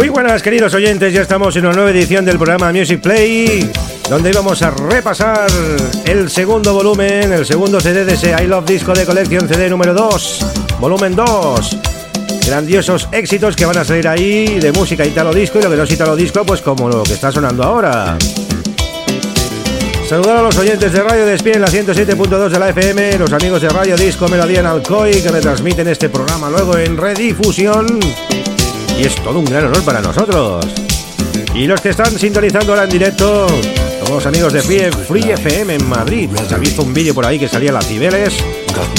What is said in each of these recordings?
Muy buenas queridos oyentes, ya estamos en una nueva edición del programa Music Play, donde vamos a repasar el segundo volumen, el segundo CD de ese I Love Disco de colección CD número 2, volumen 2. Grandiosos éxitos que van a salir ahí de música italo disco y lo que no es italo disco, pues como lo que está sonando ahora. Saludar a los oyentes de Radio Despie en la 107.2 de la FM, los amigos de Radio Disco Melodía en Alcoy que retransmiten este programa luego en redifusión y es todo un gran honor para nosotros. Y los que están sintonizando ahora en directo, los amigos de Free, FM en Madrid. Se ha visto un vídeo por ahí que salía las Cibeles.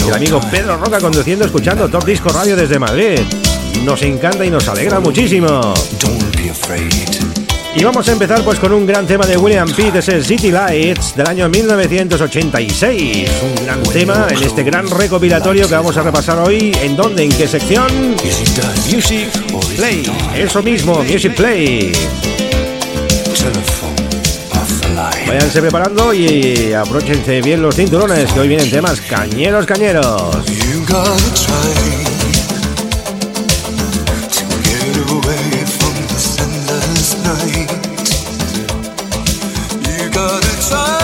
El amigo Pedro Roca conduciendo, escuchando Top Disco Radio desde Madrid. Nos encanta y nos alegra muchísimo. Y vamos a empezar pues con un gran tema de William Pitt, ese City Lights del año 1986. Un gran tema en este gran recopilatorio que vamos a repasar hoy. ¿En dónde? ¿En qué sección? Music Play. Eso mismo, Music Play. Váyanse preparando y apróchense bien los cinturones que hoy vienen temas cañeros, cañeros. sun.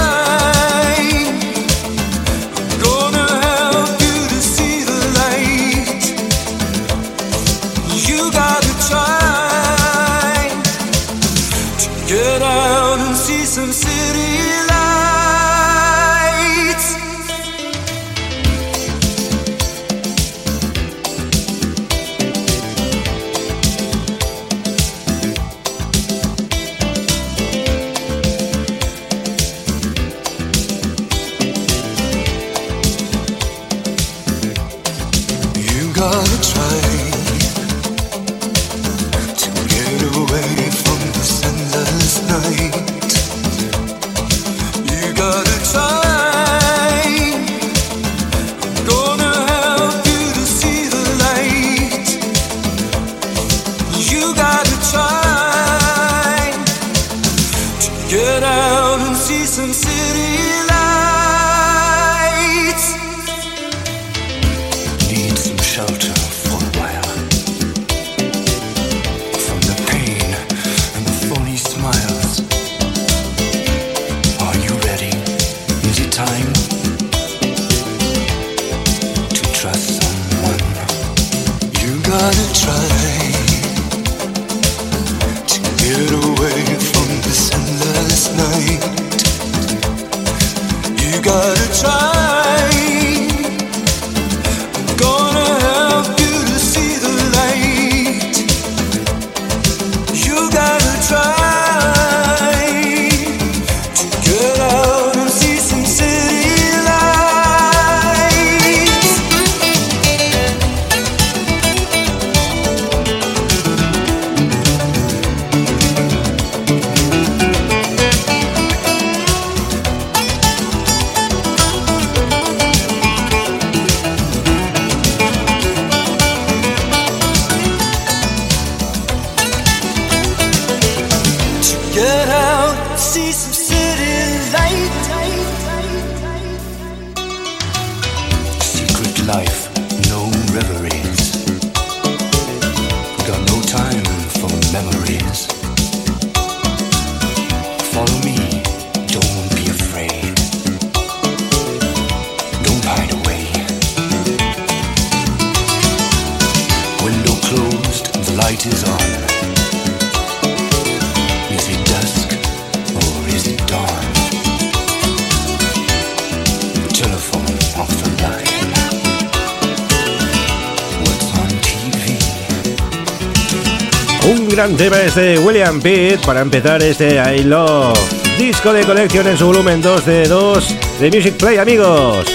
Gran tema este William Pitt para empezar este I Love. Disco de colección en su volumen 2 de 2 de Music Play, amigos.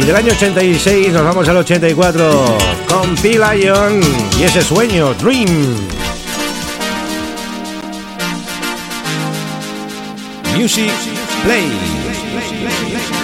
Y del año 86 nos vamos al 84 con P. Lion y ese sueño, Dream. Music Play.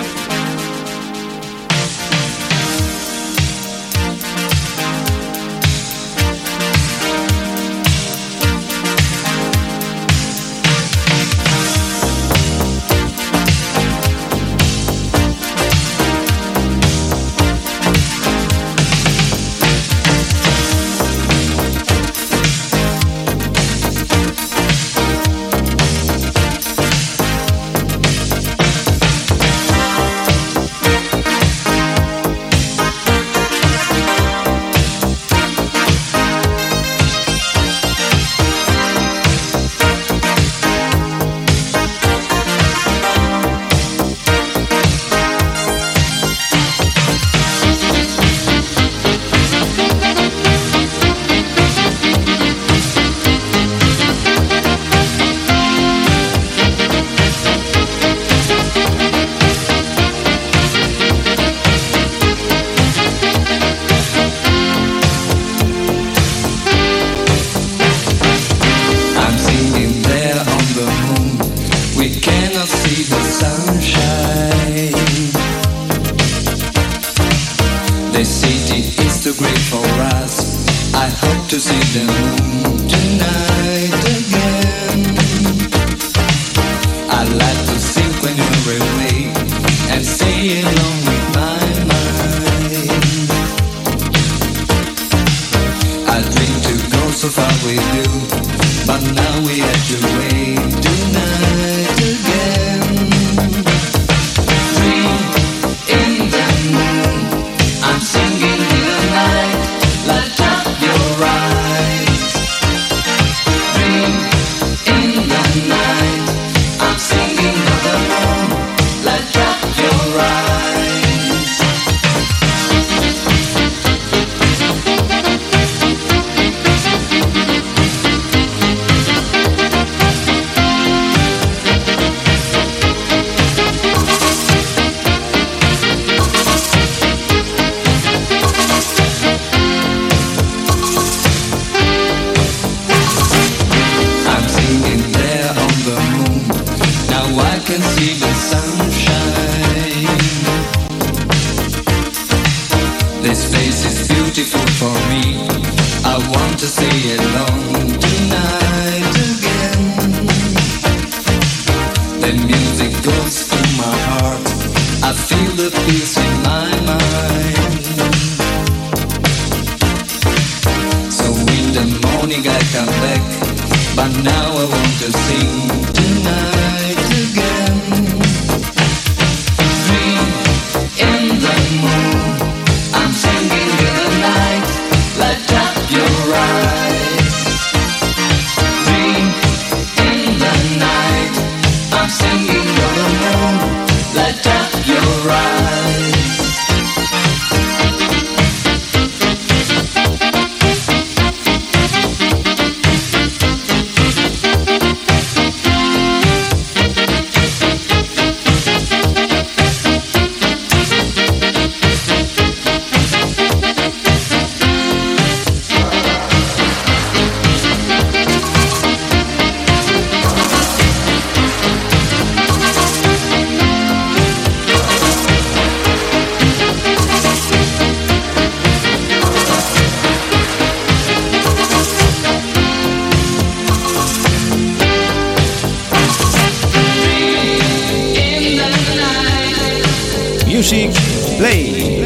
Music Play.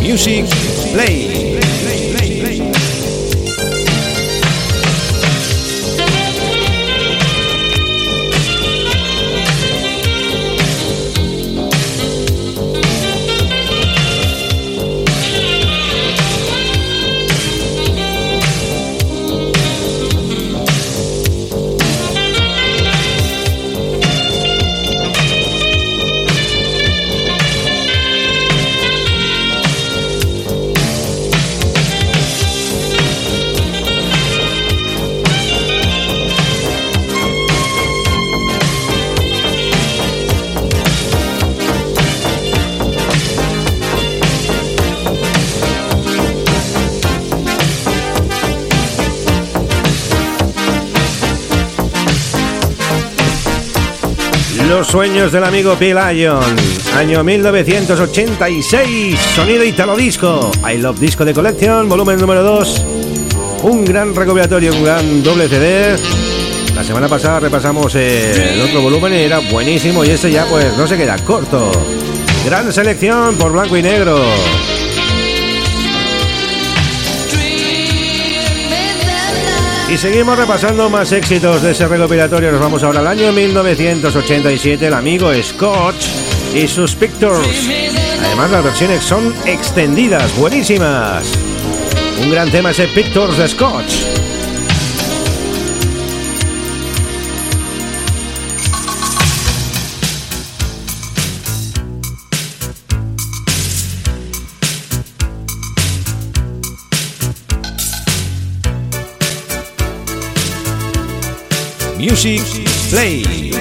Music Play. Los sueños del amigo P. Lion. Año 1986. Sonido Italo Disco. I Love Disco de Collection, volumen número 2. Un gran recopilatorio, un gran doble CD. La semana pasada repasamos el otro volumen y era buenísimo y este ya pues no se queda corto. Gran selección por blanco y negro. Y seguimos repasando más éxitos de ese recopilatorio. Nos vamos ahora al año 1987, el amigo Scotch y sus Pictures. Además, las versiones son extendidas, buenísimas. Un gran tema ese Pictures de Scotch. Music Play.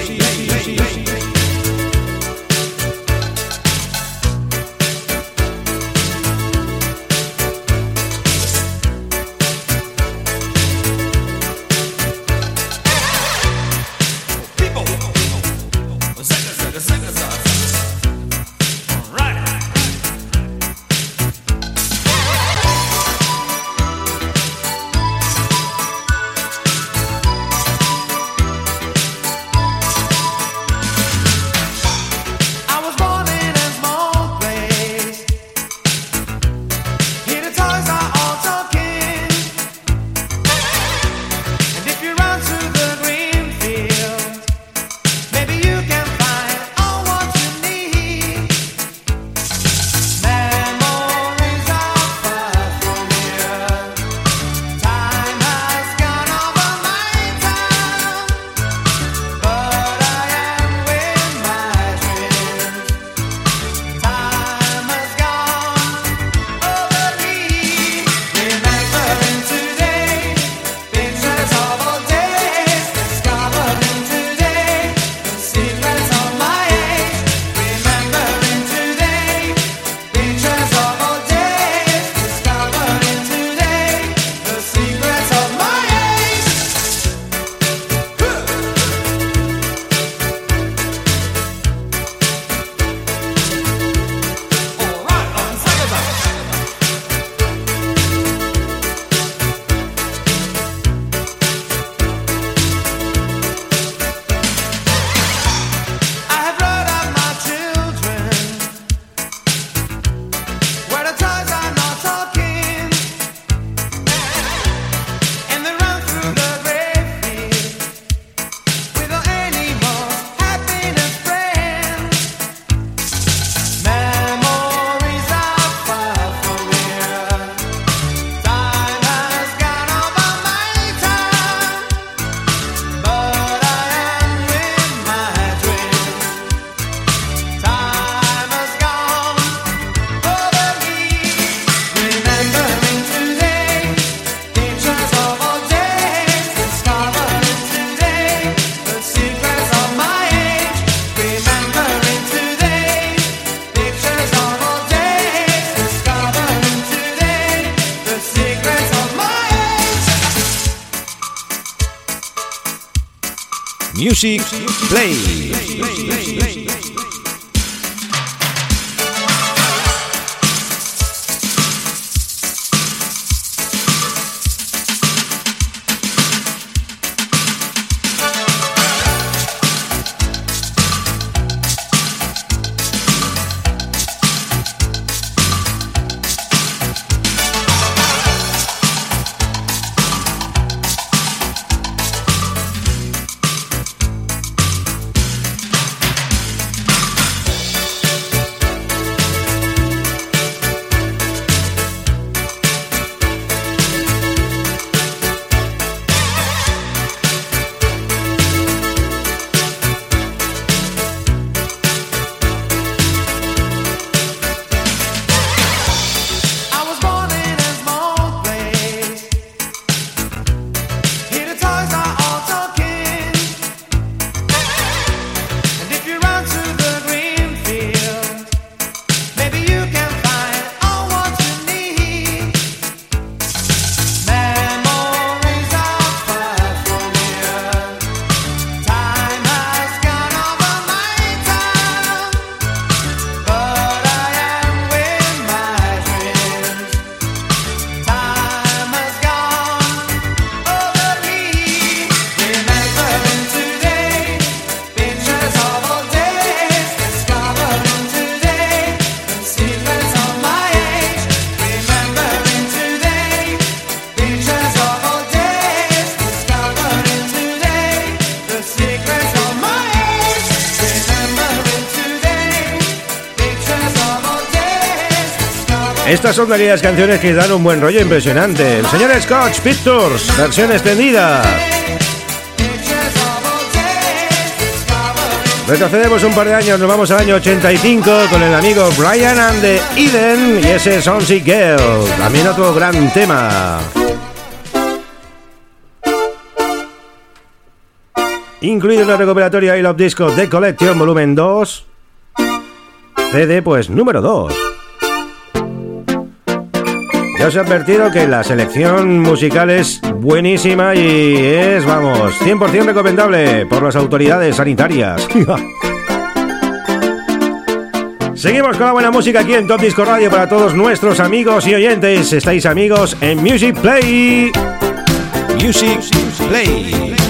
Music Play. Estas son aquellas canciones que dan un buen rollo impresionante. El señor Scotch Pictures, versión extendida. Retrocedemos un par de años, nos vamos al año 85 con el amigo Brian and the Eden y ese Sonsi Girl, también otro gran tema. Incluido en la recuperatoria I Love Disco The Collection Volumen 2, CD pues número 2. Ya os he advertido que la selección musical es buenísima y es, vamos, 100% recomendable por las autoridades sanitarias. Seguimos con la buena música aquí en Top Disco Radio para todos nuestros amigos y oyentes. Estáis amigos en Music Play. Music Play.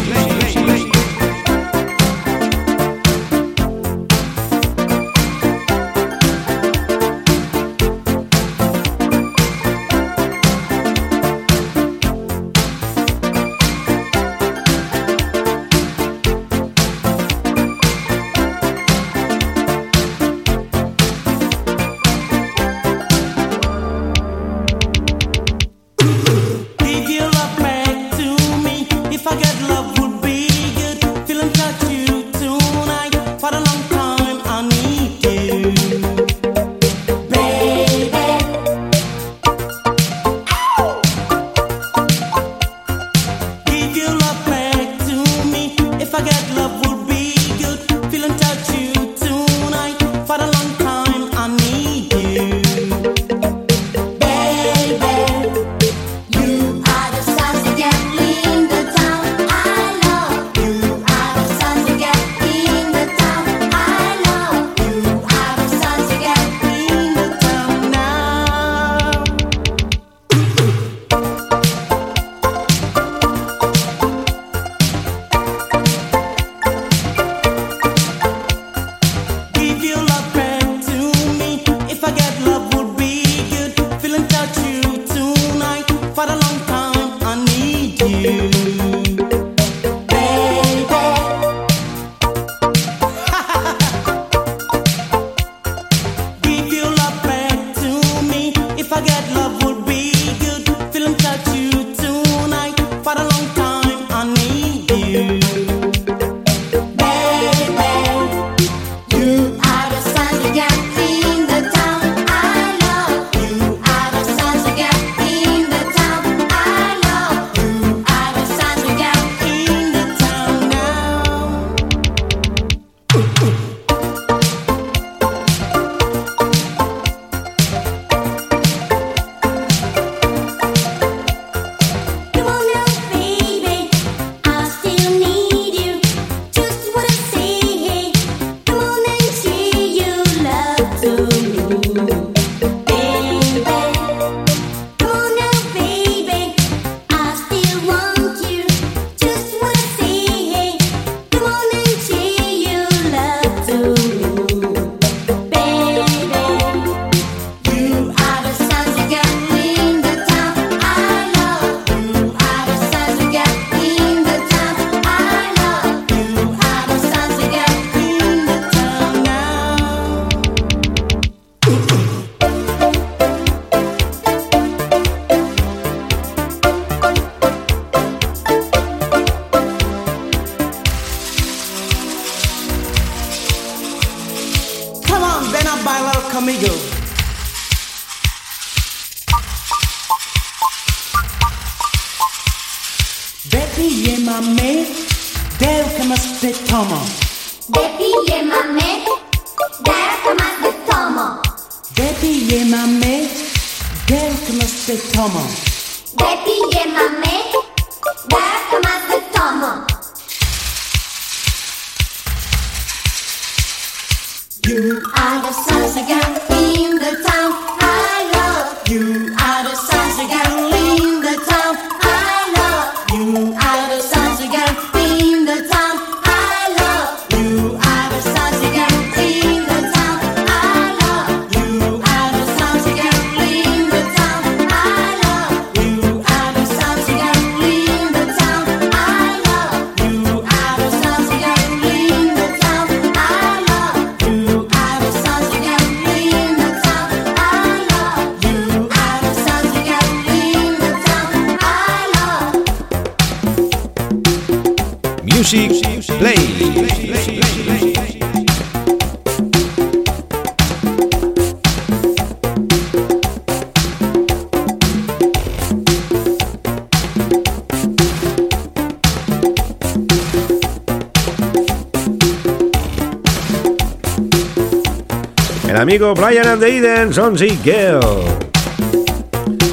Amigo Brian and the Eden, Sonsi Girl.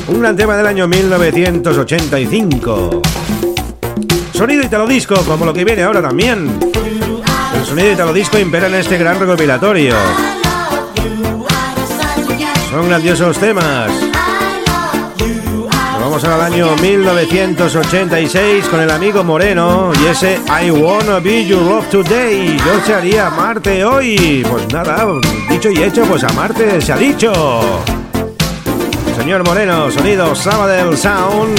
Un gran tema del año 1985. Sonido italo disco, como lo que viene ahora también. El sonido italo disco impera en este gran recopilatorio. Son grandiosos temas. Vamos al año 1986 con el amigo Moreno y ese I Wanna Be Your Love Today. Yo se haría amarte hoy. Pues nada, dicho y hecho, pues amarte se ha dicho. Señor Moreno, sonido Sabadell Sound.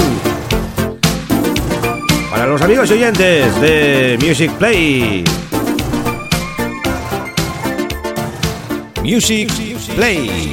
Para los amigos oyentes de Music Play. Music Play.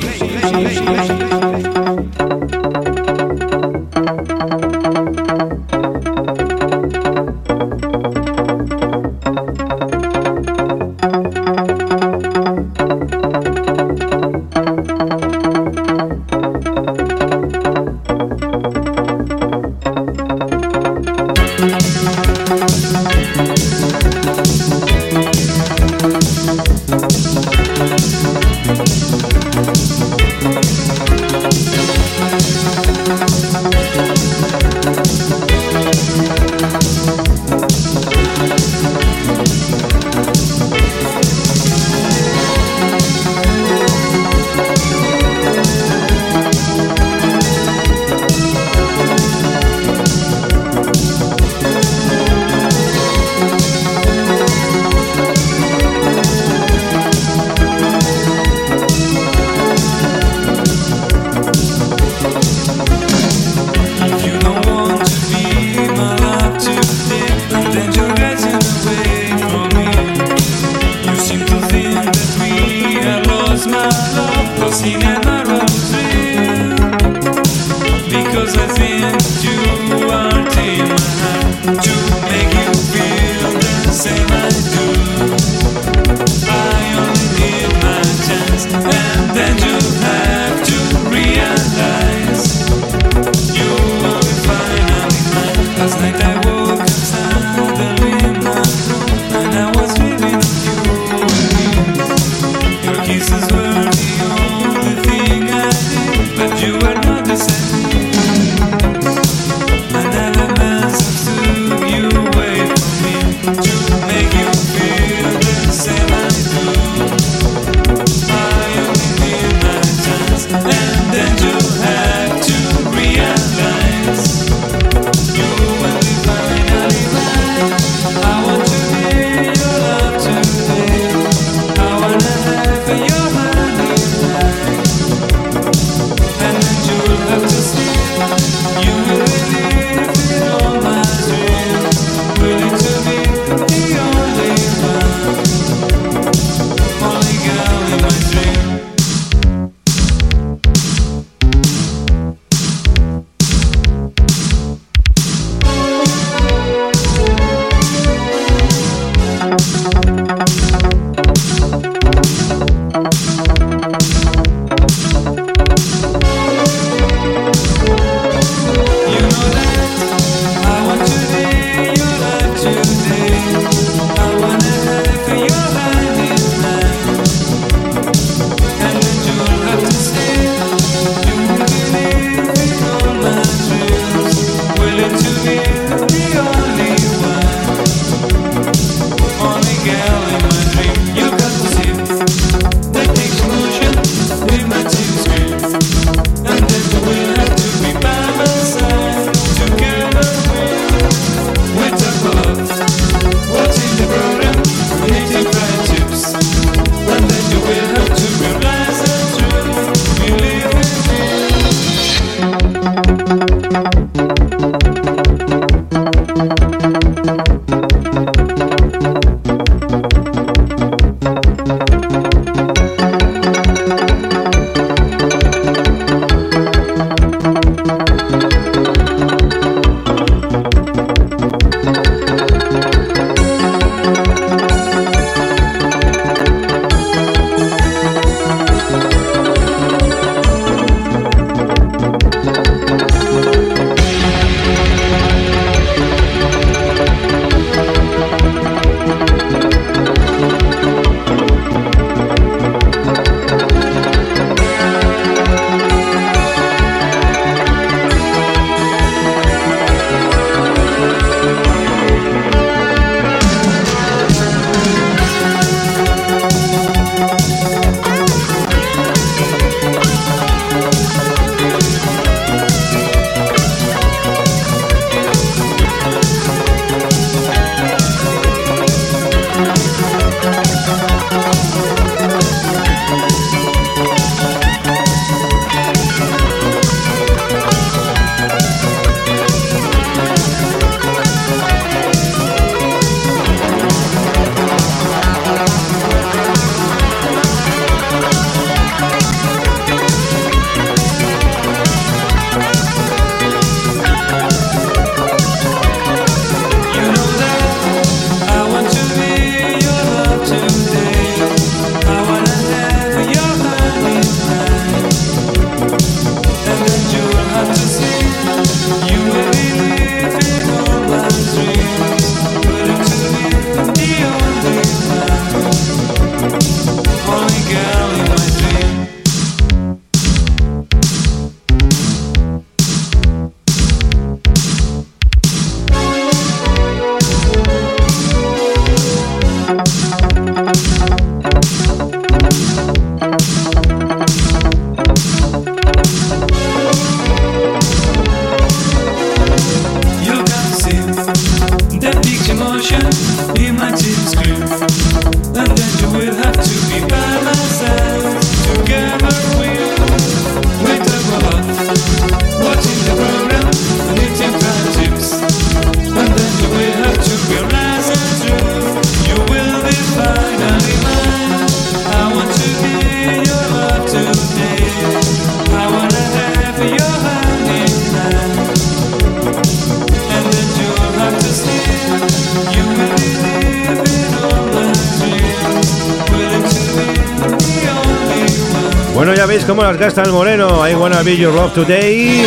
Cómo las gasta el moreno. I wanna be your love today.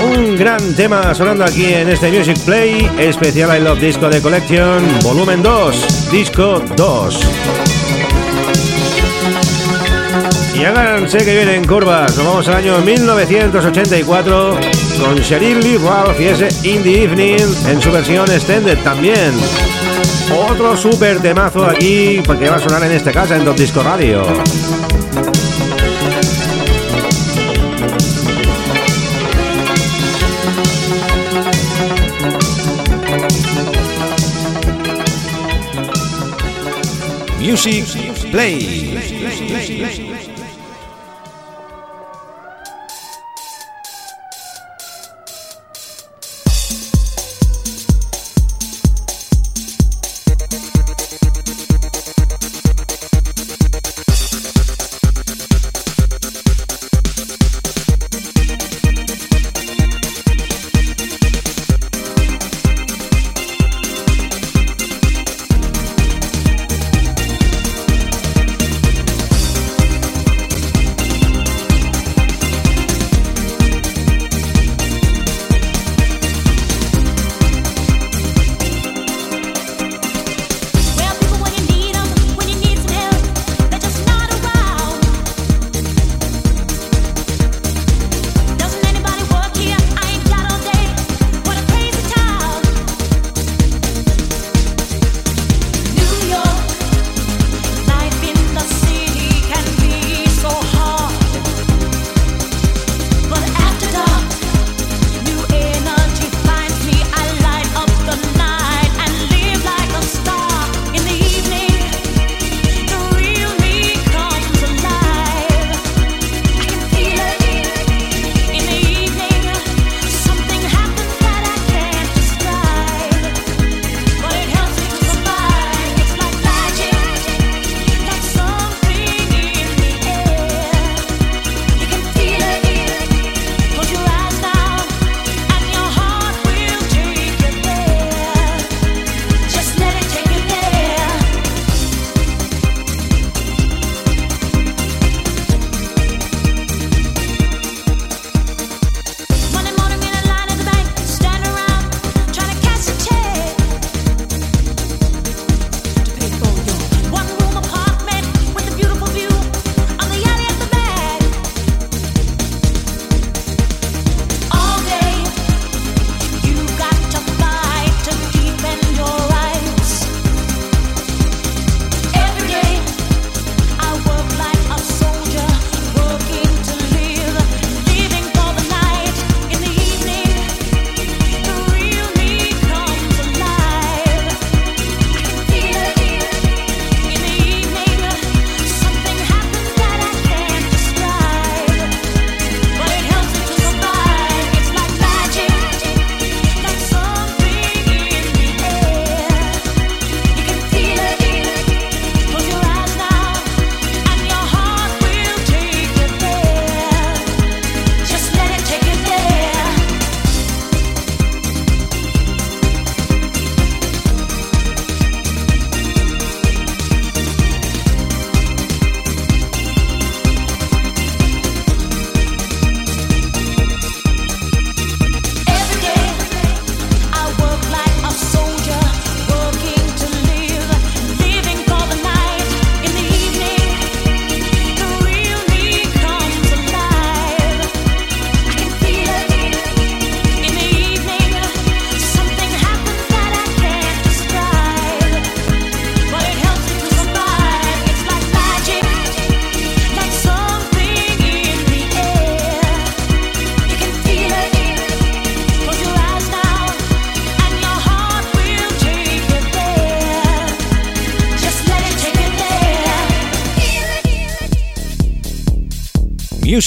Un gran tema sonando aquí en este Music Play, especial I Love Disco de Collection, volumen 2, disco 2. Y háganse que vienen curvas, nos vamos al año 1984 con Cheryl Lee Ralph y In the Evening en su versión extended también. Otro super temazo aquí porque va a sonar en esta casa en Top Disco Radio. Music Play.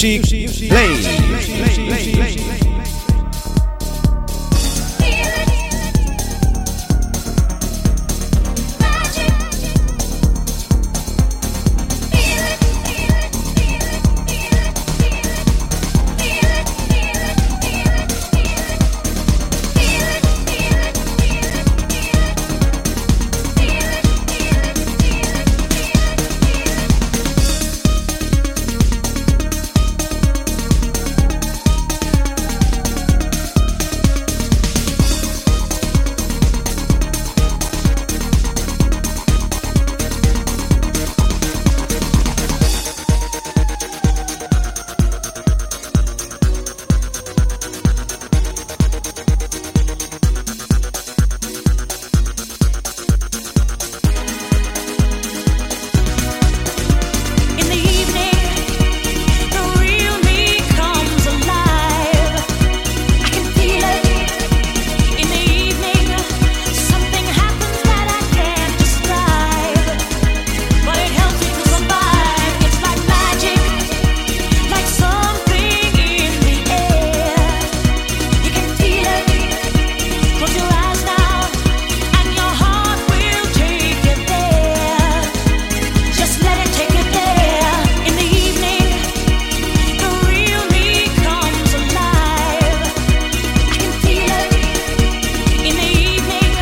Music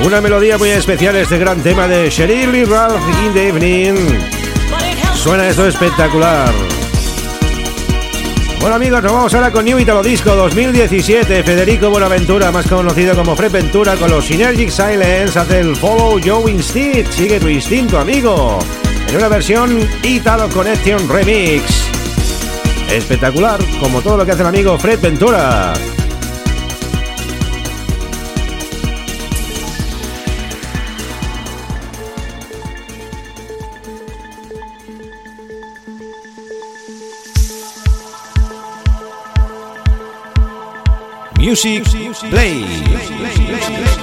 Una melodía muy especial este gran tema de Cheryl y Ralph in the Evening. Suena esto espectacular. Bueno amigos, nos vamos ahora con New Italo Disco 2017. Federico Buenaventura, más conocido como Fred Ventura, con los Synergic Silence, hace el Follow Your Instinct. Sigue tu instinto, amigo. En una versión Italo Connection Remix. Espectacular, como todo lo que hace el amigo Fred Ventura. Music Play.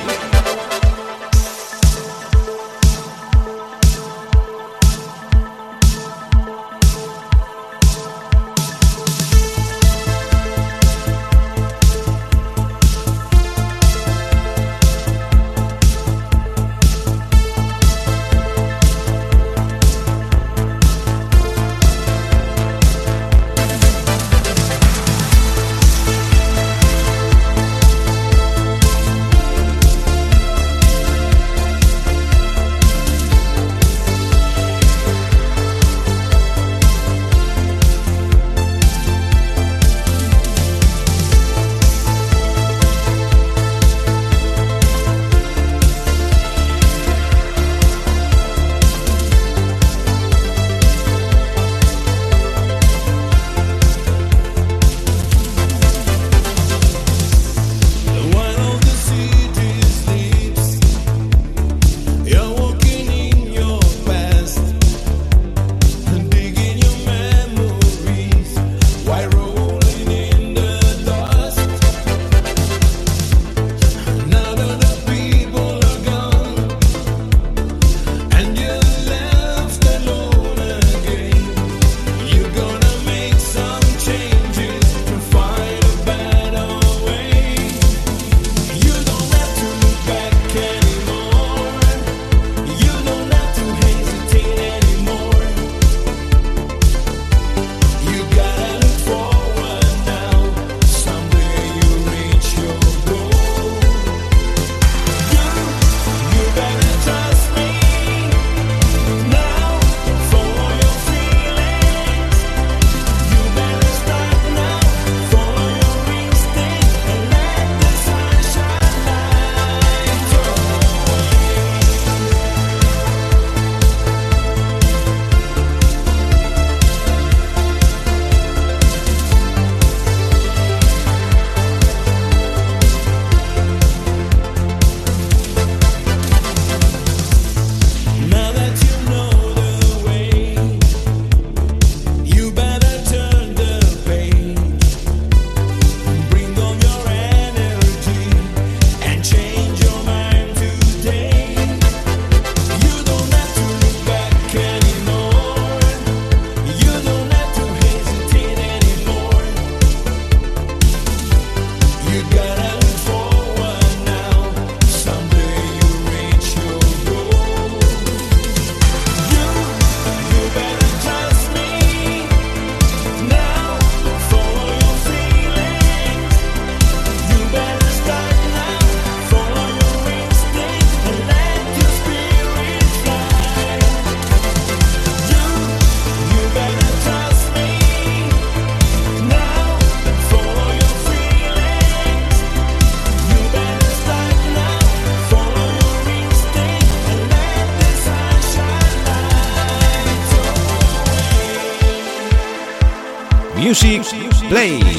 Play.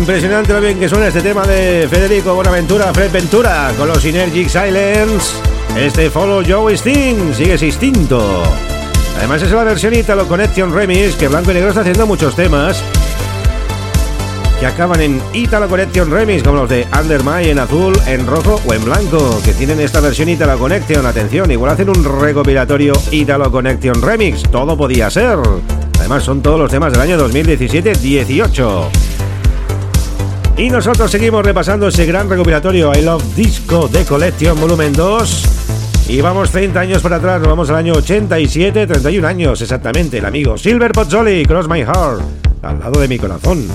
Impresionante lo bien que suena este tema de Federico Bonaventura, Fred Ventura, con los Synergic Silence. Este Follow Joe Sting sigue distinto. Además es la versión Italo Connection Remix que Blanco y Negro está haciendo muchos temas que acaban en Italo Connection Remix como los de Under My en azul, en rojo o en blanco que tienen esta versión Italo Connection. Atención, igual hacen un recopilatorio Italo Connection Remix. Todo podía ser. Además son todos los temas del año 2017-18. Y nosotros seguimos repasando ese gran recopilatorio I Love Disco de Collection Volumen 2. Y vamos 30 años para atrás, nos vamos al año 87, 31 años exactamente, el amigo Silver Pozzoli, Cross My Heart, al lado de mi corazón.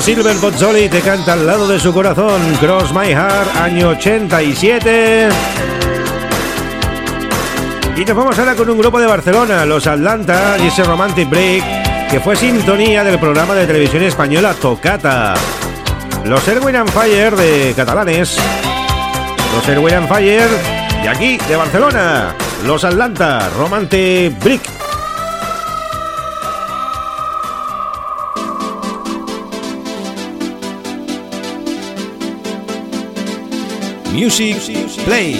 Silver Bozzoli te canta al lado de su corazón Cross My Heart, año 87. Y nos vamos ahora con un grupo de Barcelona, los Atlanta y ese Romantic Break, que fue sintonía del programa de televisión española Tocata. Los Erwin and Fire de catalanes. Los Erwin and Fire de aquí, de Barcelona. Los Atlanta, Romante Brick. Music Play.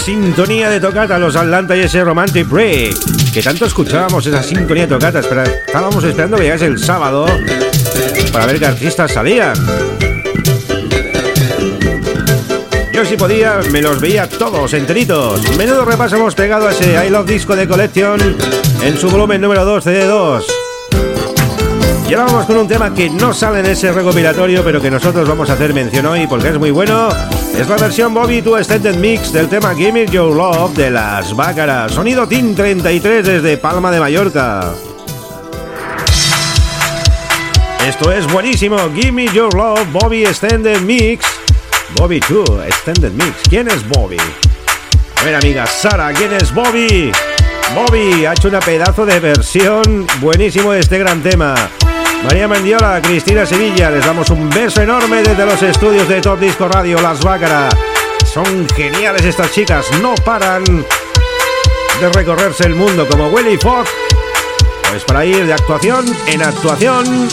Sintonía de tocata, los Atlanta y ese Romantic Break. Que tanto escuchábamos esa sintonía de tocata. Espera, estábamos esperando que llegase el sábado para ver qué artistas salían. Yo si podía, me los veía todos enteritos. Menudo repaso hemos pegado a ese I Love Disco de Collection en su volumen número 2, CD2. Y ahora vamos con un tema que no sale en ese recopilatorio, pero que nosotros vamos a hacer mención hoy porque es muy bueno es la versión Bobby to Extended Mix del tema Gimme Your Love de las Bácaras. Sonido Team 33 desde Palma de Mallorca. Esto es buenísimo. Gimme Your Love, Bobby Extended Mix. Bobby 2 Extended Mix. ¿Quién es Bobby? A ver, amiga Sara, ¿quién es Bobby? Bobby ha hecho una pedazo de versión buenísimo de este gran tema. María Mendiola, Cristina Sevilla, les damos un beso enorme desde los estudios de Top Disco Radio Las Bácara. Son geniales estas chicas, no paran de recorrerse el mundo como Willy Fox sabes, para ir de actuación en actuación.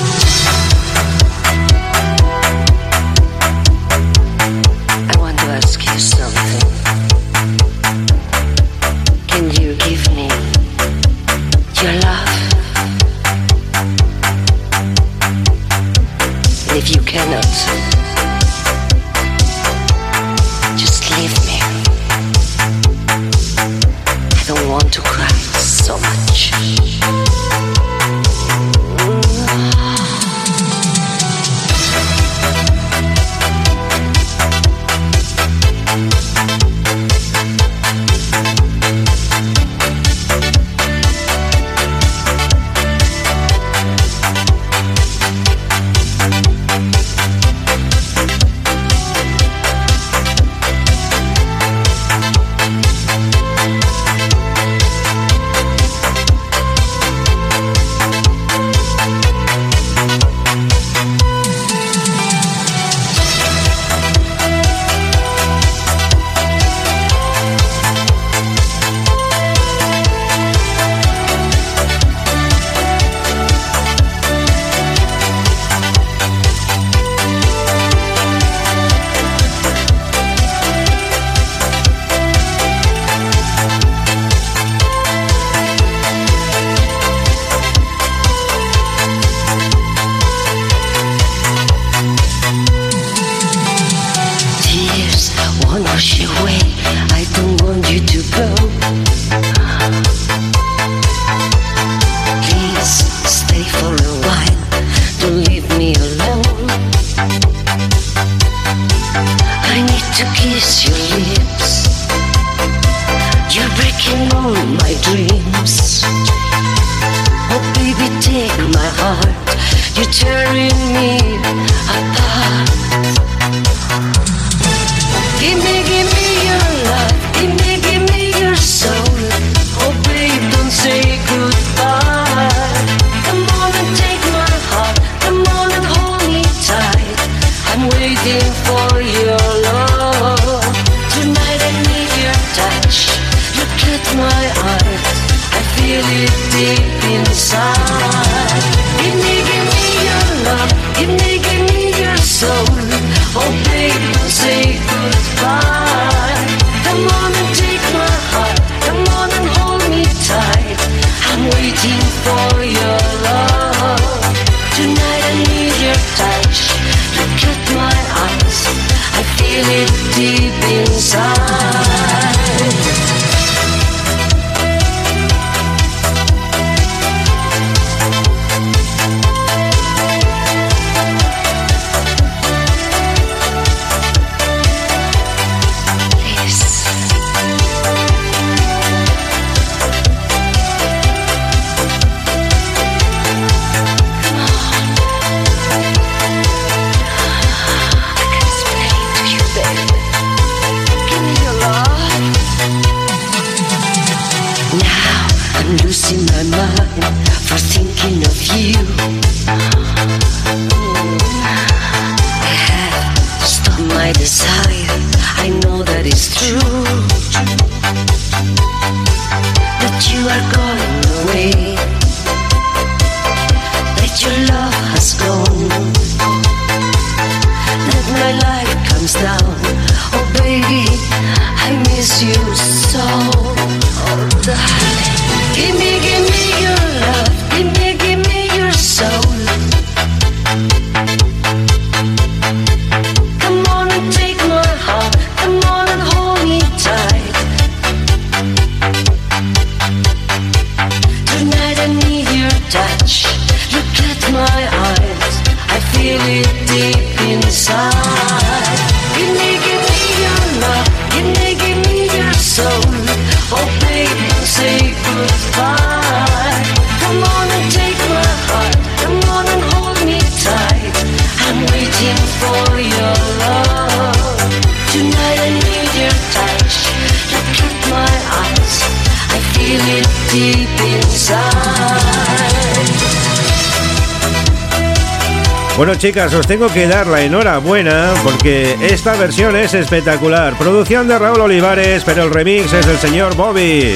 Bueno chicas, os tengo que dar la enhorabuena porque esta versión es espectacular. Producción de Raúl Olivares, pero el remix es del señor Bobby.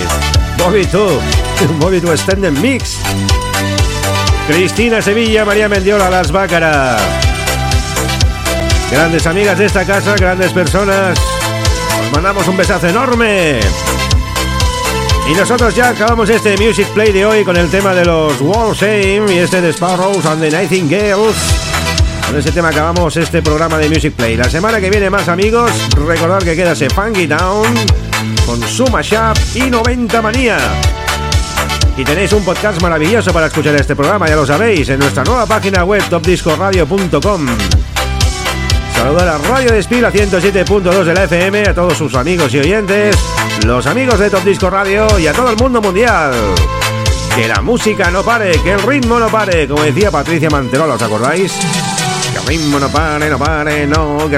Bobby tú, Bobby tu Extended Mix. Cristina Sevilla, María Mendiola, Las Bácaras. Grandes amigas de esta casa, grandes personas. Os mandamos un besazo enorme. Y nosotros ya acabamos este Music Play de hoy con el tema de los Wall Shame y este de Sparrows and the Nightingales. Con ese tema acabamos este programa de Music Play. La semana que viene más amigos, recordad que queda ese Funky Town con Suma Shop y 90 Manía. Y tenéis un podcast maravilloso para escuchar este programa, ya lo sabéis, en nuestra nueva página web topdiscoradio.com. Saludar a Radio Despila 107.2 de la FM, a todos sus amigos y oyentes, los amigos de Top Disco Radio y a todo el mundo mundial. Que la música no pare, que el ritmo no pare, como decía Patricia Manterola, ¿os acordáis? Que el ritmo no pare, no pare, no,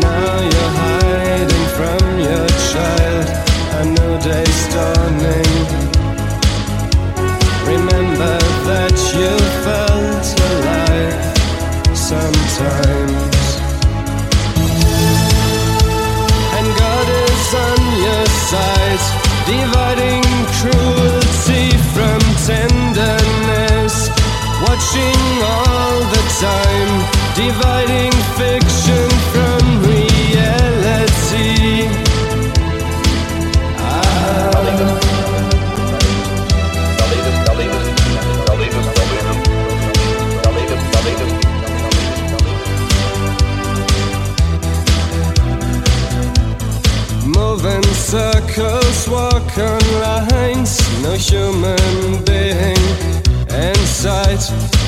Now you're hiding from your child. A new day's dawning. Remember that you felt alive sometimes. And God is on your side, dividing cruelty from tenderness, watching all the time dividing fiction from reality. Moving circles, walk on lines, no human being in sight.